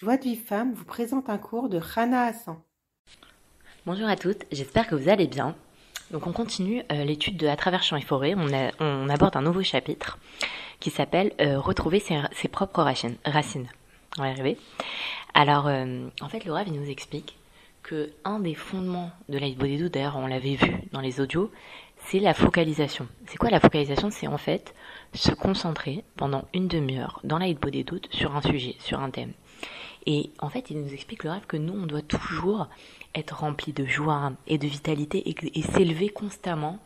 Joie de vie femme vous présente un cours de Rana Hassan. Bonjour à toutes, j'espère que vous allez bien. Donc on continue euh, l'étude de À travers champs et forêts. On, aborde un nouveau chapitre qui s'appelle euh, Retrouver ses, propres racines. On va y arriver. Alors euh, en fait Rav il nous explique que un des fondements de l'aide body d'ailleurs on l'avait vu dans les audios, c'est la focalisation. C'est quoi la focalisation? C'est en fait se concentrer pendant une demi-heure dans l'aide body doute sur un sujet, sur un thème. Et en fait, il nous explique le rêve que nous, on doit toujours être rempli de joie et de vitalité et, s'élever constamment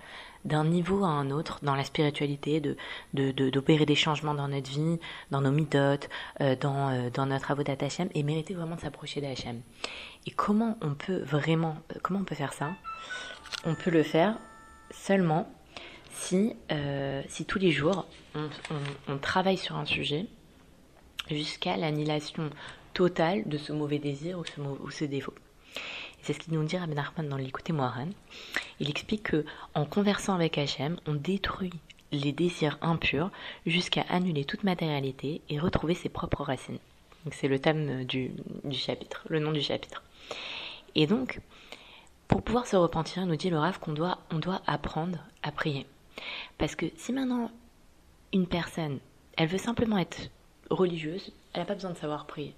d'un niveau à un autre dans la spiritualité, d'opérer des changements dans notre vie, dans nos midotes, euh, dans, euh, dans notre travaux d'Hachem et mériter vraiment de s'approcher d'Hachem. Et comment on peut vraiment, euh, comment on peut faire ça? On peut le faire seulement si, si tous les jours on, travaille sur un sujet jusqu'à l'annihilation totale de ce mauvais désir ou ce, défaut. C'est ce qu'il nous dit Rabbi Nachman dans l'écouter Moharan. Il explique que en conversant avec Hachem, on détruit les désirs impurs jusqu'à annuler toute matérialité et retrouver ses propres racines. C'est le thème du, chapitre, le nom du chapitre. Et donc, pour pouvoir se repentir, nous dit le Rav qu'on doit, on doit apprendre à prier. Parce que si maintenant une personne, elle veut simplement être religieuse, elle n'a pas besoin de savoir prier.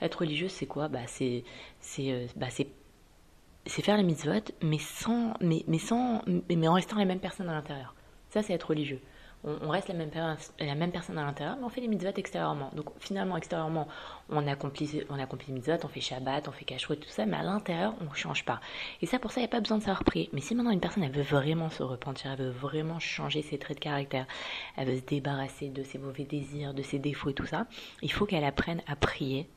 Être religieuse, c'est quoi? Bah, c'est, c'est, euh, bah, faire les mitzvot, mais sans, mais, mais sans, mais en restant les mêmes personnes à l'intérieur. Ça, c'est être religieux on, reste la même, la même personne à l'intérieur, mais on fait les mitzvot extérieurement. Donc finalement, extérieurement, on accomplit, on accomplit les mitzvot, on fait Shabbat, on fait et tout ça, mais à l'intérieur, on ne change pas. Et ça, pour ça, il n'y a pas besoin de savoir prier. Mais si maintenant une personne, elle veut vraiment se repentir, elle veut vraiment changer ses traits de caractère, elle veut se débarrasser de ses mauvais désirs, de ses défauts et tout ça, il faut qu'elle apprenne à prier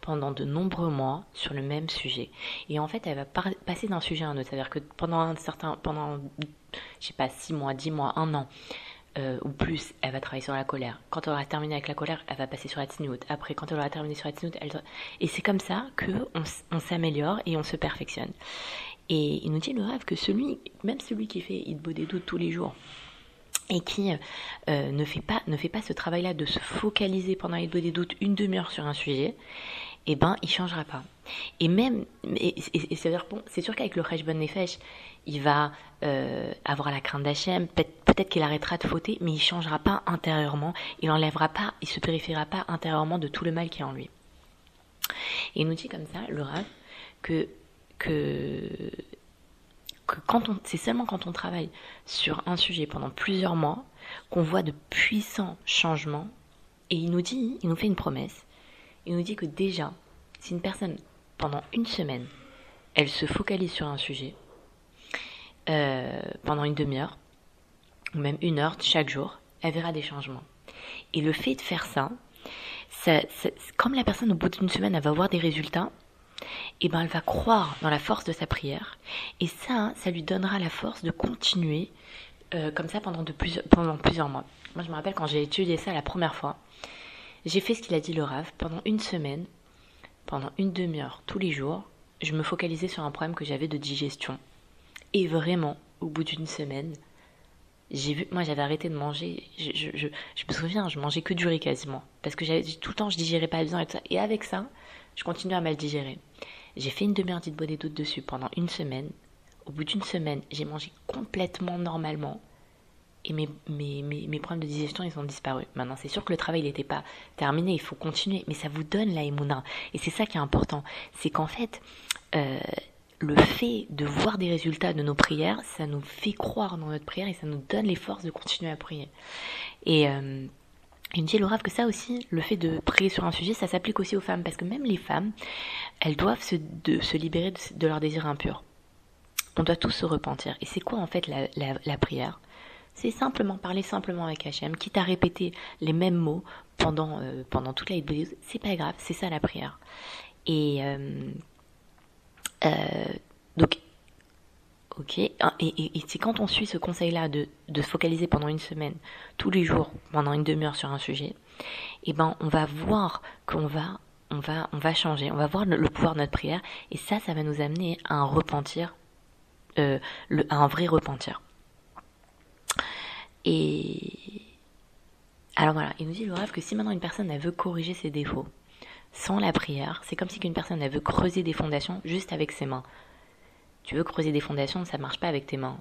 pendant de nombreux mois sur le même sujet. Et en fait, elle va passer d'un sujet à un autre. C'est-à-dire que pendant un certain, pendant, je sais pas, six mois, dix mois, un an, euh, ou plus, elle va travailler sur la colère. Quand elle aura terminé avec la colère, elle va passer sur la tsniout. Après, quand elle aura terminé sur la tsniout, elle... Et c'est comme ça que on, s'améliore et on se perfectionne. Et il nous dit le rêve que celui, même celui qui fait Idbo des tous les jours, et qui euh, ne, fait pas, ne fait pas ce travail-là de se focaliser pendant les des une demi-heure sur un sujet, eh ben, il changera pas. Et même, et, c'est sûr qu'avec le Bonne Nefesh, il va euh, avoir la crainte d'Hachem, peut-être qu'il arrêtera de fauter, mais il changera pas intérieurement, il enlèvera pas, il se purifiera pas intérieurement de tout le mal qui est en lui. Et il nous dit comme ça, le Rav, que, que, que quand on, c'est seulement quand on travaille sur un sujet pendant plusieurs mois qu'on voit de puissants changements. Et il nous dit, il nous fait une promesse. Il nous dit que déjà, si une personne, pendant une semaine, elle se focalise sur un sujet, euh, pendant une demi-heure, ou même une heure chaque jour, elle verra des changements. Et le fait de faire ça, comme la personne au bout d'une semaine, elle va voir des résultats, et eh ben elle va croire dans la force de sa prière, et ça, ça lui donnera la force de continuer euh, comme ça pendant, pendant plusieurs mois. Moi, je me rappelle quand j'ai étudié ça la première fois, j'ai fait ce qu'il a dit le Rav pendant une semaine, pendant une demi-heure tous les jours. Je me focalisais sur un problème que j'avais de digestion. Et vraiment, au bout d'une semaine, j'ai vu, moi j'avais arrêté de manger, je, me souviens, je mangeais que du riz quasiment, parce que j'avais tout le temps je digérais pas bien et tout ça. Et avec ça, je continuais à mal digérer. J'ai fait une demi-heure de bonnet doutes dessus pendant une semaine. Au bout d'une semaine, j'ai mangé complètement normalement. Et mes, mes, mes, problèmes de digestion, ils ont disparu. Maintenant, c'est sûr que le travail n'était pas terminé, il faut continuer. Mais ça vous donne la émouna. Et c'est ça qui est important. C'est qu'en fait, euh, le fait de voir des résultats de nos prières, ça nous fait croire dans notre prière et ça nous donne les forces de continuer à prier. Et euh, il me dit Laura que ça aussi, le fait de prier sur un sujet, ça s'applique aussi aux femmes parce que même les femmes, elles doivent se, libérer de, de leurs désirs impurs. On doit tous se repentir. Et c'est quoi en fait la, prière? C'est simplement parler simplement avec Hachem, quitte à répéter les mêmes mots pendant, euh, pendant toute la c'est pas grave, c'est ça la prière. Et euh, euh, donc, ok. Ah, et, c'est quand on suit ce conseil-là de, de se focaliser pendant une semaine, tous les jours, pendant une demi-heure sur un sujet, et eh ben, on va voir qu'on va, on va, on va changer, on va voir le, pouvoir de notre prière, et ça, ça va nous amener à un repentir, à un vrai repentir. Et alors voilà, il nous dit le rêve que si maintenant une personne elle veut corriger ses défauts, sans la prière, c'est comme si une personne elle veut creuser des fondations juste avec ses mains. Tu veux creuser des fondations, ça ne marche pas avec tes mains.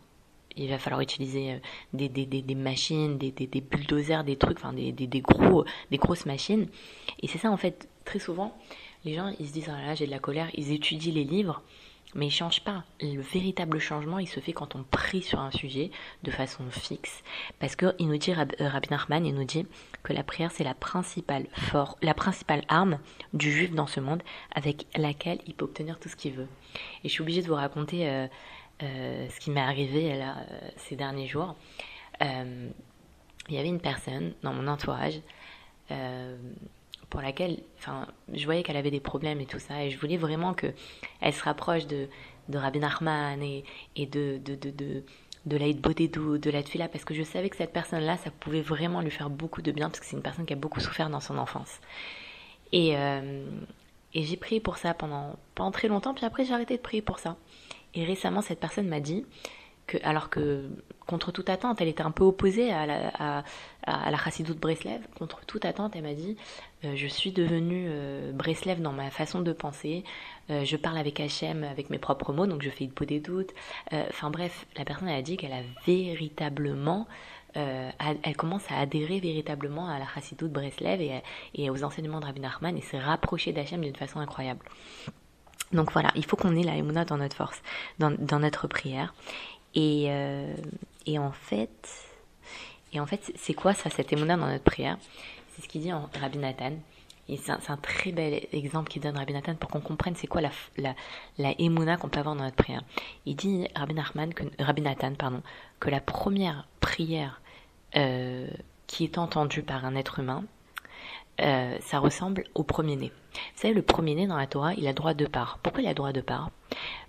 Il va falloir utiliser euh, des, des, des, des machines, des, bulldozers, des trucs, enfin des, des, gros, des grosses machines. Et c'est ça en fait, très souvent, les gens ils se disent ah là j'ai de la colère, ils étudient les livres, mais il change pas. Le véritable changement, il se fait quand on prie sur un sujet de façon fixe. Parce qu'il nous dit, euh, Rabbi Nachman, il nous dit que la prière, c'est la principale, fort, la principale arme du juif dans ce monde avec laquelle il peut obtenir tout ce qu'il veut. Et je suis obligée de vous raconter euh, euh, ce qui m'est arrivé ces derniers jours. il y avait une personne dans mon entourage pour laquelle, enfin, je voyais qu'elle avait des problèmes et tout ça, et je voulais vraiment que elle se rapproche de, de Rabbi et, et de, de, de, de, de l'Aïd Bodedou, de la Tfila, parce que je savais que cette personne-là, ça pouvait vraiment lui faire beaucoup de bien, parce que c'est une personne qui a beaucoup souffert dans son enfance. Et, euh, et j'ai prié pour ça pendant, pendant très longtemps, puis après j'ai arrêté de prier pour ça. Et récemment, cette personne m'a dit alors que contre toute attente, elle était un peu opposée à la, à, Chassidoute Breslev. Contre toute attente, elle m'a dit euh, Je suis devenue euh, Breslev dans ma façon de penser. Euh, je parle avec Hachem avec mes propres mots, donc je fais une peau des doutes. Enfin bref, la personne a dit qu'elle a véritablement. elle commence à adhérer véritablement à la Chassidoute Breslev et, aux enseignements de Rabbi Nachman et s'est rapprochée d'Hachem d'une façon incroyable. Donc voilà, il faut qu'on ait la Emouna dans notre force, dans notre prière. Et, et en fait, et en fait, c'est quoi ça, cette émouna dans notre prière? C'est ce qu'il dit en Rabbi Nathan. Et c'est un, très bel exemple qu'il donne Rabbi Nathan pour qu'on comprenne c'est quoi la, la, la émouna qu'on peut avoir dans notre prière. Il dit, Rabbi, Nachman, que, Rabbi Nathan, pardon, que la première prière euh, qui est entendue par un être humain, euh, ça ressemble au premier-né. Vous savez, le premier-né dans la Torah, il a droit de part. Pourquoi il a droit de part?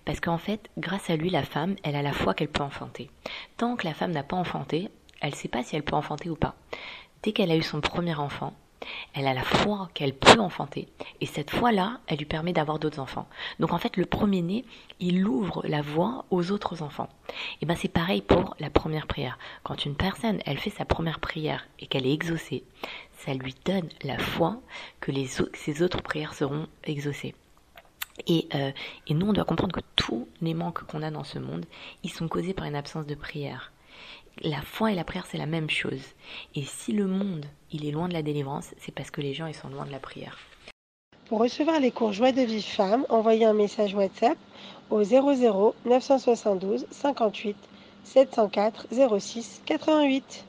Parce qu'en fait, grâce à lui, la femme, elle a la foi qu'elle peut enfanter. Tant que la femme n'a pas enfanté, elle ne sait pas si elle peut enfanter ou pas. Dès qu'elle a eu son premier enfant, elle a la foi qu'elle peut enfanter. Et cette foi-là, elle lui permet d'avoir d'autres enfants. Donc en fait, le premier-né, il ouvre la voie aux autres enfants. Et bien c'est pareil pour la première prière. Quand une personne, elle fait sa première prière et qu'elle est exaucée, ça lui donne la foi que ses autres prières seront exaucées. Et, euh, et nous, on doit comprendre que tous les manques qu'on a dans ce monde, ils sont causés par une absence de prière la foi et la prière, c'est la même chose. Et si le monde, il est loin de la délivrance, c'est parce que les gens, ils sont loin de la prière. Pour recevoir les cours Joie de vie femme, envoyez un message WhatsApp au 00 972 58 704 06 88.